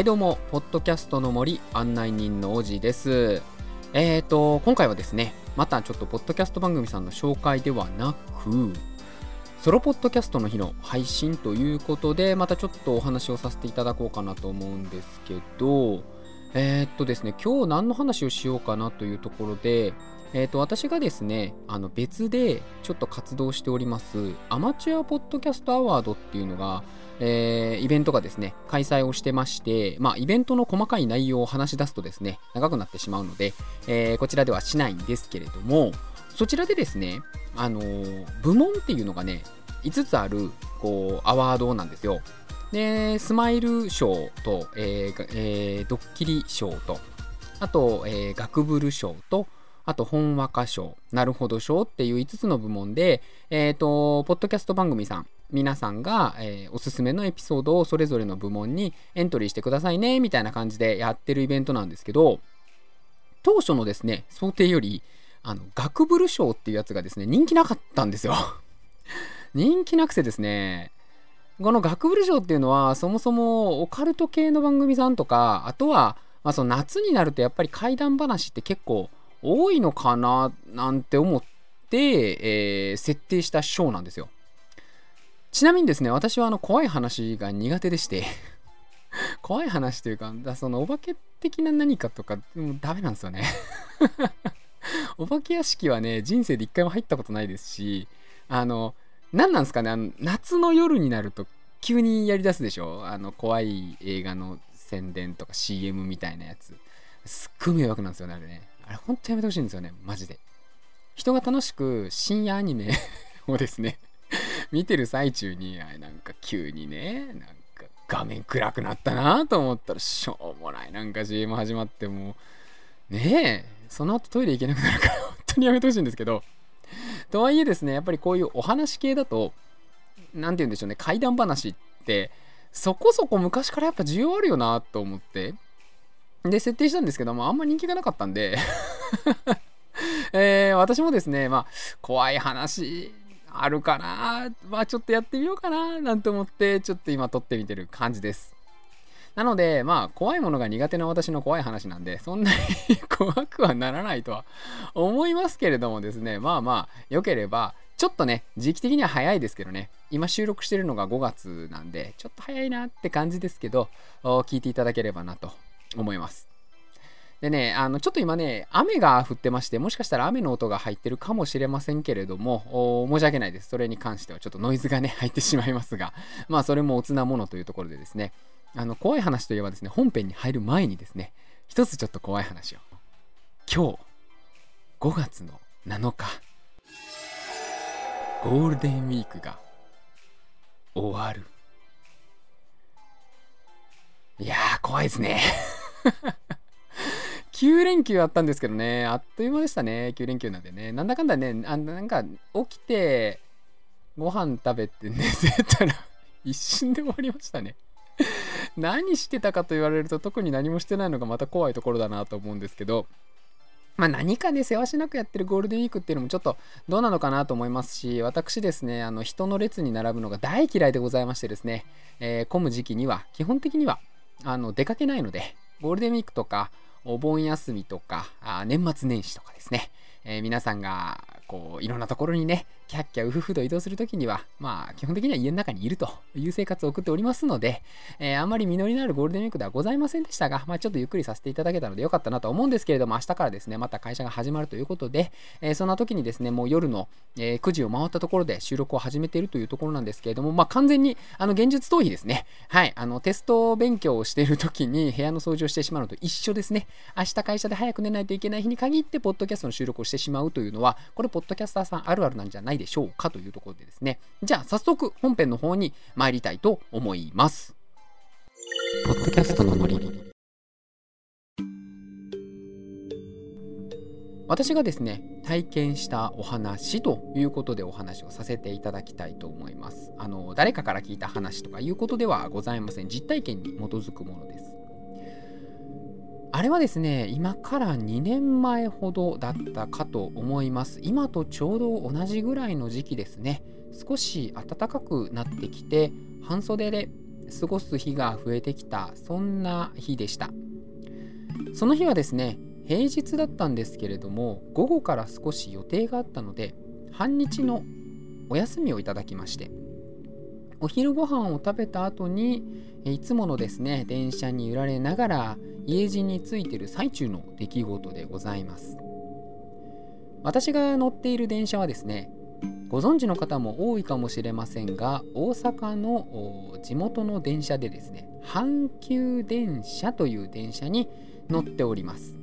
はいどうも、ポッドキャストの森案内人のおじです。えーと、今回はですね、またちょっとポッドキャスト番組さんの紹介ではなく、ソロポッドキャストの日の配信ということで、またちょっとお話をさせていただこうかなと思うんですけど、えー、っとですね、今日何の話をしようかなというところで、えー、と私がですねあの別でちょっと活動しておりますアマチュアポッドキャストアワードっていうのが、えー、イベントがですね開催をしてましてまあイベントの細かい内容を話し出すとですね長くなってしまうので、えー、こちらではしないんですけれどもそちらでですねあの、部門っていうのがね5つあるこうアワードなんですよ。でスマイル賞と、えーえー、ドッキリ賞とあと、えー、ガクブル賞とあと、本和歌賞、なるほど賞っていう5つの部門で、えっ、ー、と、ポッドキャスト番組さん、皆さんが、えー、おすすめのエピソードをそれぞれの部門にエントリーしてくださいね、みたいな感じでやってるイベントなんですけど、当初のですね、想定より、あの、学ブル賞っていうやつがですね、人気なかったんですよ。人気なくてですね、この学ブル賞っていうのは、そもそもオカルト系の番組さんとか、あとは、まあ、その夏になるとやっぱり怪談話って結構多いのかななんて思って、えー、設定したショーなんですよ。ちなみにですね、私はあの怖い話が苦手でして 怖い話というか、そのお化け的な何かとか、もうダメなんですよね お化け屋敷はね、人生で一回も入ったことないですし、あの、何なんですかね、あの夏の夜になると急にやりだすでしょ？あの怖い映画の宣伝とか CM みたいなやつ。すっごい迷惑なんですよね、あれね。あれほんとやめてほしいんですよねマジで。人が楽しく深夜アニメ をですね見てる最中にあなんか急にねなんか画面暗くなったなと思ったらしょうもない。なんか CM 始まってもうねえその後トイレ行けなくなるから本当にやめてほしいんですけど。とはいえですねやっぱりこういうお話系だと何て言うんでしょうね怪談話ってそこそこ昔からやっぱ需要あるよなと思ってで、設定したんですけども、あんま人気がなかったんで えー、私もですね、まあ、怖い話あるかな、まあ、ちょっとやってみようかな、なんて思って、ちょっと今撮ってみてる感じです。なので、まあ、怖いものが苦手な私の怖い話なんで、そんなに怖くはならないとは思いますけれどもですね、まあまあ、良ければ、ちょっとね、時期的には早いですけどね、今収録してるのが5月なんで、ちょっと早いなって感じですけど、聞いていただければなと思います。でね、あの、ちょっと今ね、雨が降ってまして、もしかしたら雨の音が入ってるかもしれませんけれども、申し訳ないです。それに関してはちょっとノイズがね、入ってしまいますが、まあ、それもおつなものというところでですね、あの、怖い話といえばですね、本編に入る前にですね、一つちょっと怖い話を。今日、5月の7日、ゴールデンウィークが終わる。いやー、怖いですね。9連休あったんですけどね、あっという間でしたね、9連休なんでね。なんだかんだね、あなんか起きて、ご飯食べて寝てたら一瞬で終わりましたね 何してたかと言われると特に何もしてないのがまた怖いところだなと思うんですけど、まあ、何かね、せわしなくやってるゴールデンウィークっていうのもちょっとどうなのかなと思いますし、私ですね、あの人の列に並ぶのが大嫌いでございましてですね、えー、混む時期には、基本的にはあの出かけないので、ゴールデンウィークとか、お盆休みとか、あ年末年始とかですね、えー、皆さんがこういろんなところにねキャッキャウフフと移動するときにはまあ基本的には家の中にいるという生活を送っておりますので、えー、あまり実りのあるゴールデンウィークではございませんでしたが、まあ、ちょっとゆっくりさせていただけたのでよかったなと思うんですけれども明日からですねまた会社が始まるということで、えー、そんな時にですねもう夜の、え9時を回ったところで収録を始めているというところなんですけれどもまあ完全にあの現実逃避ですね。はい。あのテスト勉強をしている時に部屋の掃除をしてしまうのと一緒ですね。明日会社で早く寝ないといけない日に限ってポッドキャストの収録をしてしまうというのはこれポッドキャスターさんあるあるなんじゃないでしょうかというところでですね、じゃあ早速本編の方に参りたいと思います。ポッドキャストの森私がですね体験したお話ということでお話をさせていただきたいと思います。あの誰かから聞いた話とかいうことではございません。実体験に基づくものですあれはですね、今から2年前ほどだったかと思います。今とちょうど同じぐらいの時期ですね。少し暖かくなってきて、半袖で過ごす日が増えてきたそんな日でしたその日はですね平日だったんですけれども午後から少し予定があったので半日のお休みをいただきましてお昼ご飯を食べた後にいつものですね電車に揺られながら家路についている最中の出来事でございます。私が乗っている電車はですねご存知の方も多いかもしれませんが大阪の地元の電車でですね阪急電車という電車に乗っております。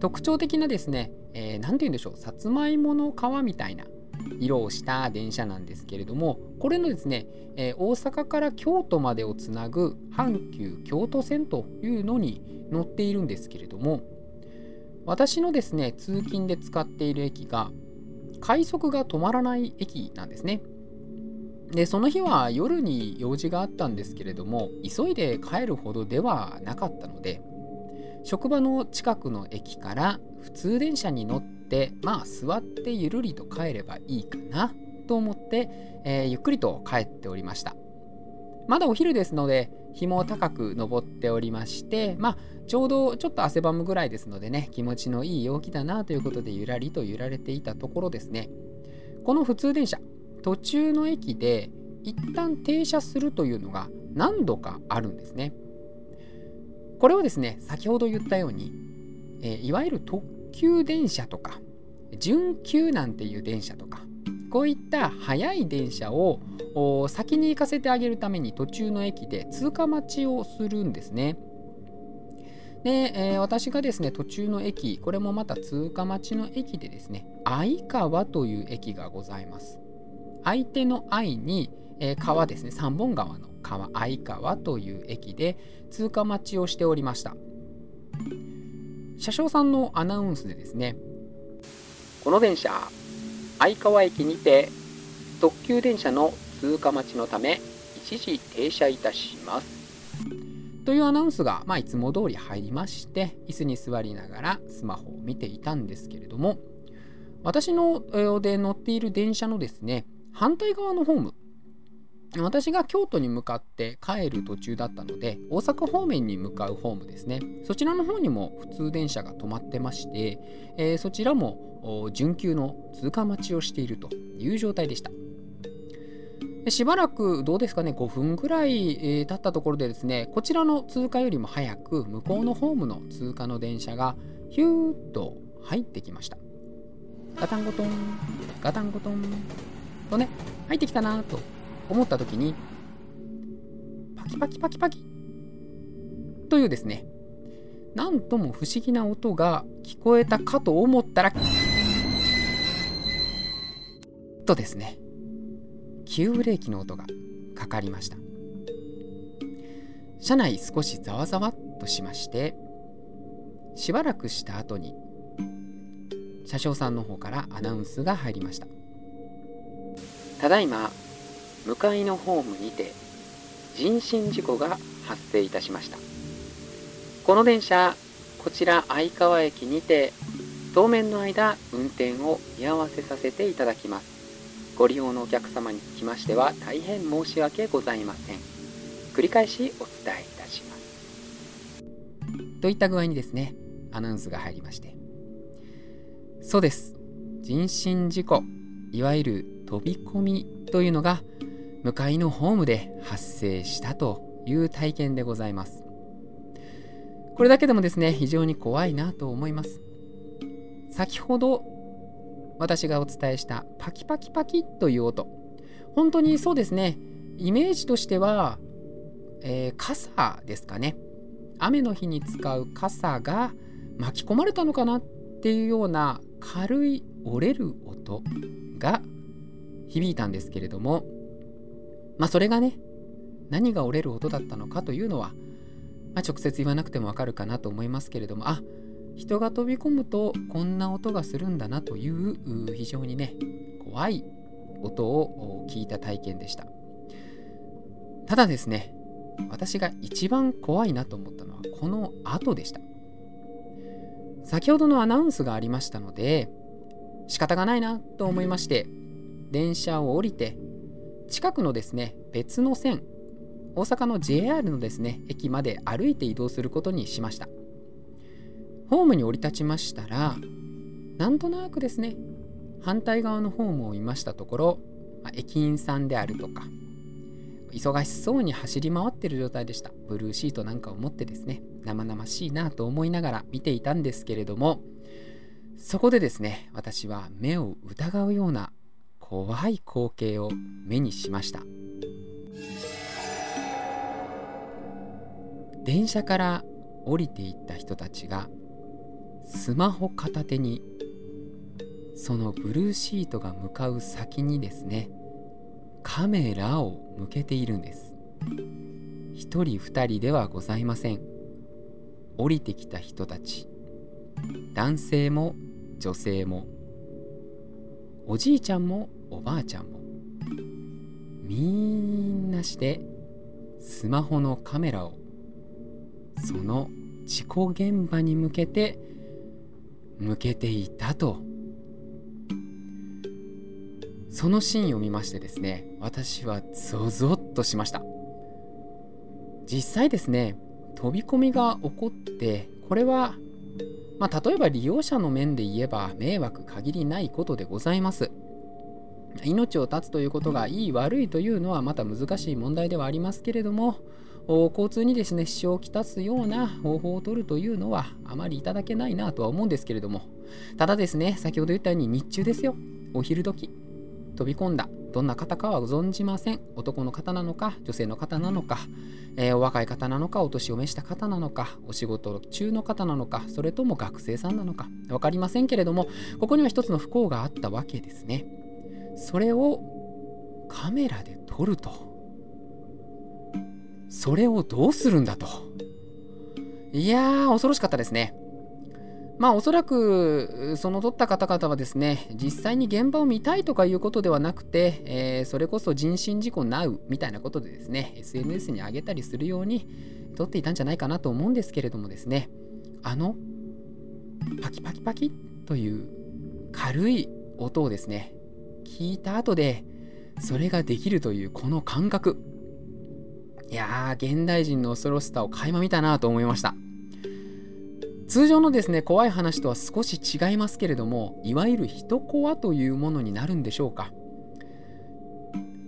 特徴的なですね何、えー、て言うんでしょうさつまいもの皮みたいな色をした電車なんですけれどもこれのですね、えー、大阪から京都までをつなぐ阪急京都線というのに乗っているんですけれども私のですね通勤で使っている駅が快速が止まらない駅なんですね。でその日は夜に用事があったんですけれども急いで帰るほどではなかったので職場の近くの駅から普通電車に乗ってまあ座ってゆるりと帰ればいいかなと思って、えー、ゆっくりと帰っておりました。まだお昼ですので日も高く登っておりましてまあちょうどちょっと汗ばむぐらいですのでね気持ちのいい陽気だなということでゆらりと揺られていたところですね。この普通電車途中の駅で一旦停車するというのが何度かあるんですね。これはですね先ほど言ったように、えー、いわゆる特急電車とか準急なんていう電車とかこういった速い電車を先に行かせてあげるために途中の駅で通過待ちをするんですね。で、えー、私がですね途中の駅これもまた通過待ちの駅でですね相川という駅がございます。相手の愛に、えー、川ですね三本川の川相川という駅で通過待ちをしておりました車掌さんのアナウンスでですね。この電車相川駅にて特急電車の通過待ちのため一時停車いたします。というアナウンスが、まあ、いつも通り入りまして椅子に座りながらスマホを見ていたんですけれども私ので乗っている電車のですね反対側のホーム私が京都に向かって帰る途中だったので大阪方面に向かうホームですね。そちらの方にも普通電車が止まってまして、えー、そちらも準急の通過待ちをしているという状態でした。しばらくどうですかね5分ぐらい、えー、経ったところでですねこちらの通過よりも早く向こうのホームの通過の電車がヒューッと入ってきました。ガタンゴトンガタンゴトンとね入ってきたなと思った時にパキパキパキパキ。というですね。なんとも不思議な音が聞こえたかと思ったらとですね。急ブレーキの音がかかりました。車内少しざわざわっとしましてしばらくした後に車掌さんの方からアナウンスが入りました。ただいま向かいのホームにて人身事故が発生いたしました。この電車こちら相川駅にて当面の間運転を見合わせさせていただきます。ご利用のお客様につきましては大変申し訳ございません。繰り返しお伝えいたします。といった具合にですねアナウンスが入りまして。そうです。人身事故いわゆる飛び込みというのが向かいのホームで発生したという体験でございます。これだけでもですね非常に怖いなと思います。先ほど私がお伝えしたパキパキパキという音。本当にそうですね。イメージとしては、えー、傘ですかね。雨の日に使う傘が巻き込まれたのかなっていうような軽い折れる音が響いたんですけれどもまあそれがね何が折れる音だったのかというのは、まあ、直接言わなくてもわかるかなと思いますけれどもあ人が飛び込むとこんな音がするんだなという非常にね怖い音を聞いた体験でした。ただですね私が一番怖いなと思ったのはこの後でした。先ほどのアナウンスがありましたので仕方がないなと思いまして電車を降りて近くのですね別の線大阪の JR のですね駅まで歩いて移動することにしました。ホームに降り立ちましたらなんとなくですね反対側のホームを見ましたところ、まあ、駅員さんであるとか忙しそうに走り回ってる状態でした。ブルーシートなんかを持ってですね生々しいなと思いながら見ていたんですけれどもそこでですね私は目を疑うような怖い光景を目にしました。電車から降りていった人たちがスマホ片手にそのブルーシートが向かう先にですねカメラを向けているんです。一人二人ではございません。降りてきた人たち。男性も女性も。おじいちゃんもおばあちゃんも。みんなしてスマホのカメラをその事故現場に向けて向けていたと。そのシーンを見ましてですね私はゾゾッとしました。実際ですね飛び込みが起こってこれはまあ、例えば利用者の面で言えば迷惑限りないことでございます。命を絶つということがいい悪いというのはまた難しい問題ではありますけれども交通にですね支障をきたすような方法を取るというのはあまりいただけないなとは思うんですけれどもただですね先ほど言ったように日中ですよ。お昼時飛び込んだ。どんな方かは存じません。男の方なのか女性の方なのか、えー、お若い方なのかお年を召した方なのかお仕事中の方なのかそれとも学生さんなのか分かりませんけれどもここには一つの不幸があったわけですね。それをカメラで撮ると。それをどうするんだと。いやー恐ろしかったですね。まあおそらくその撮った方々はですね実際に現場を見たいとかいうことではなくて、えー、それこそ人身事故なうみたいなことでですね SNS に上げたりするように撮っていたんじゃないかなと思うんですけれどもですね。あのパキパキパキという軽い音をですね聞いた後でそれができるというこの感覚。いやー現代人の恐ろしさを垣間見たなと思いました。通常のですね怖い話とは少し違いますけれどもいわゆる人コアというものになるんでしょうか。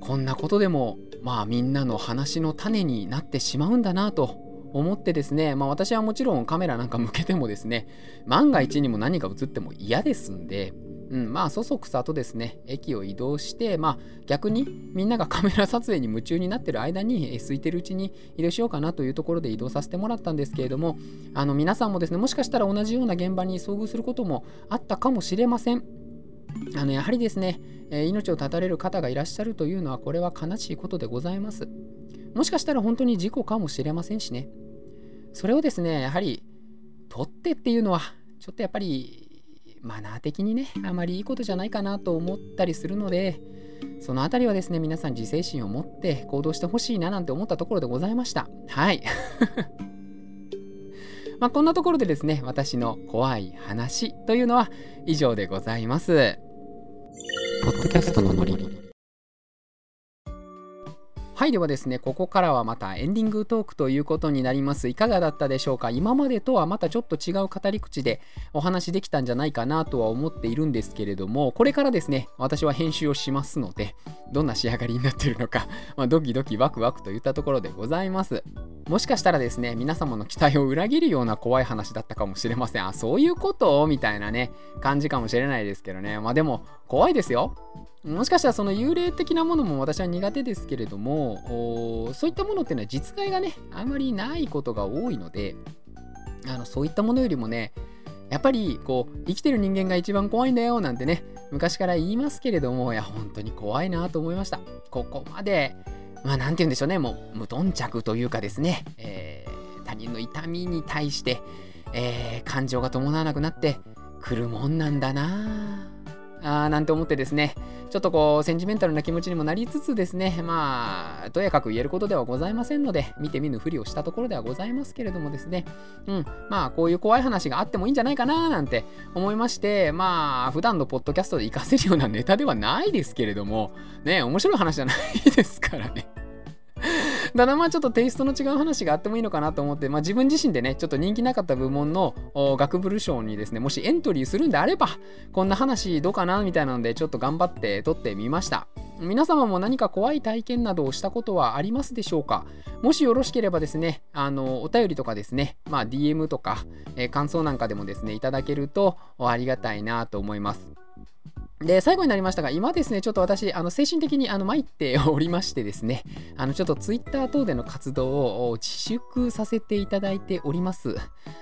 こんなことでもまあみんなの話の種になってしまうんだなと思ってですねまあ私はもちろんカメラなんか向けてもですね万が一にも何か映っても嫌ですんでうん、まあそそくさとですね。駅を移動してまあ逆にみんながカメラ撮影に夢中になってる間に空いてるうちに移動しようかなというところで移動させてもらったんですけれどもあの皆さんもですねもしかしたら同じような現場に遭遇することもあったかもしれません。あのやはりですね、え命を絶たれる方がいらっしゃるというのはこれは悲しいことでございます。もしかしたら本当に事故かもしれませんしね。それをですねやはり取ってっていうのはちょっとやっぱりマナー的にねあまりいいことじゃないかなと思ったりするのでそのあたりはですね皆さん自制心を持って行動してほしいななんて思ったところでございました。はい。まあこんなところでですね私の怖い話というのは以上でございます。ポッドキャストのノリ。はいではですねここからはまたエンディングトークということになります。いかがだったでしょうか？今までとはまたちょっと違う語り口でお話できたんじゃないかなとは思っているんですけれどもこれからですね私は編集をしますのでどんな仕上がりになってるのか、まあ、ドキドキワクワクといったところでございます。もしかしたらですね皆様の期待を裏切るような怖い話だったかもしれません。あそういうこと？みたいなね感じかもしれないですけどね。まあでも怖いですよ。もしかしたらその幽霊的なものも私は苦手ですけれどもそういったものっていうのは実害がねあまりないことが多いのであのそういったものよりもねやっぱりこう生きてる人間が一番怖いんだよなんてね昔から言いますけれどもいや本当に怖いなと思いました。ここまでまあ何て言うんでしょうね。もう無頓着というかですね、えー、他人の痛みに対して、えー、感情が伴わなくなってくるもんなんだな。ああーなんて思ってですね、ちょっとこう、センチメンタルな気持ちにもなりつつですね、まあ、とやかく言えることではございませんので、見て見ぬふりをしたところではございますけれどもですね、うん、まあ、こういう怖い話があってもいいんじゃないかななんて思いまして、まあ、普段のポッドキャストで活かせるようなネタではないですけれども、ね、面白い話じゃないですからね。ただまあちょっとテイストの違う話があってもいいのかなと思って、まあ自分自身でね、ちょっと人気なかった部門の学部賞にですね、もしエントリーするんであれば、こんな話どうかなみたいなので、ちょっと頑張って撮ってみました。皆様も何か怖い体験などをしたことはありますでしょうか？もしよろしければですね、あの、お便りとかですね、まあ DM とか、えー、感想なんかでもですね、いただけるとありがたいなと思います。で、最後になりましたが、今ですね、ちょっと私、あの精神的にあの参っておりましてですね、あのちょっとツイッター等での活動を自粛させていただいております。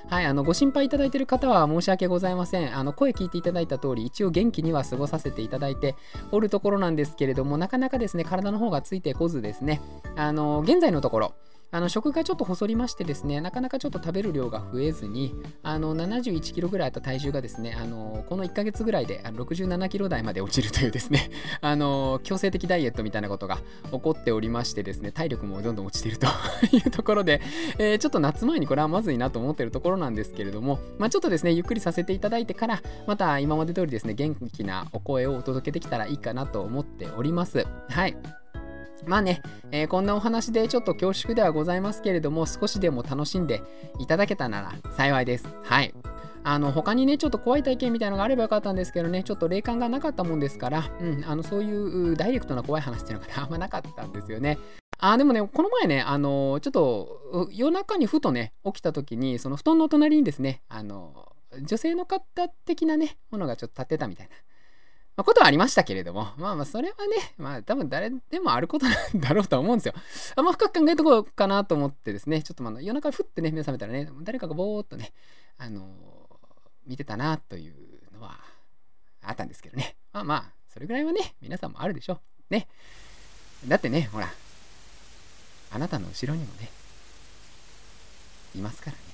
はい、あのご心配いただいている方は申し訳ございません。あの声聞いていただいた通り、一応元気には過ごさせていただいておるところなんですけれども、なかなかですね、体の方がついてこずですね、あの現在のところ、あの食がちょっと細りましてですね、なかなかちょっと食べる量が増えずに、あの71キロぐらいあった体重がですね、あのこの1ヶ月ぐらいで67キロ台まで落ちるというですね、あの強制的ダイエットみたいなことが起こっておりましてですね、体力もどんどん落ちていると いうところで、えー、ちょっと夏前にこれはまずいなと思っているところなんですけれども、まあ、ちょっとですね、ゆっくりさせていただいてから、また今まで通りですね、元気なお声をお届けできたらいいかなと思っております。はい。まあね、えー、こんなお話でちょっと恐縮ではございますけれども、少しでも楽しんでいただけたなら幸いです。はい。あの他にね、ちょっと怖い体験みたいなのがあればよかったんですけどね、ちょっと霊感がなかったもんですから、うん、あのそういうダイレクトな怖い話っていうのが、あんまなかったんですよね。あでもね、この前ね、あのちょっと夜中にふとね、起きた時に、その布団の隣にですね、あの女性の方的なね、ものがちょっと立ってたみたいな。まあ、ことはありましたけれども、まあまあ、それはね、まあ多分誰でもあることなん だろうとは思うんですよ。あんま深く考えとこうかなと思ってですね、ちょっとまあ夜中ふってね、目覚めたらね、誰かがぼーっとね、あのー、見てたなというのはあったんですけどね。まあまあ、それぐらいはね、皆さんもあるでしょう。ね。だってね、ほら、あなたの後ろにもね、いますからね。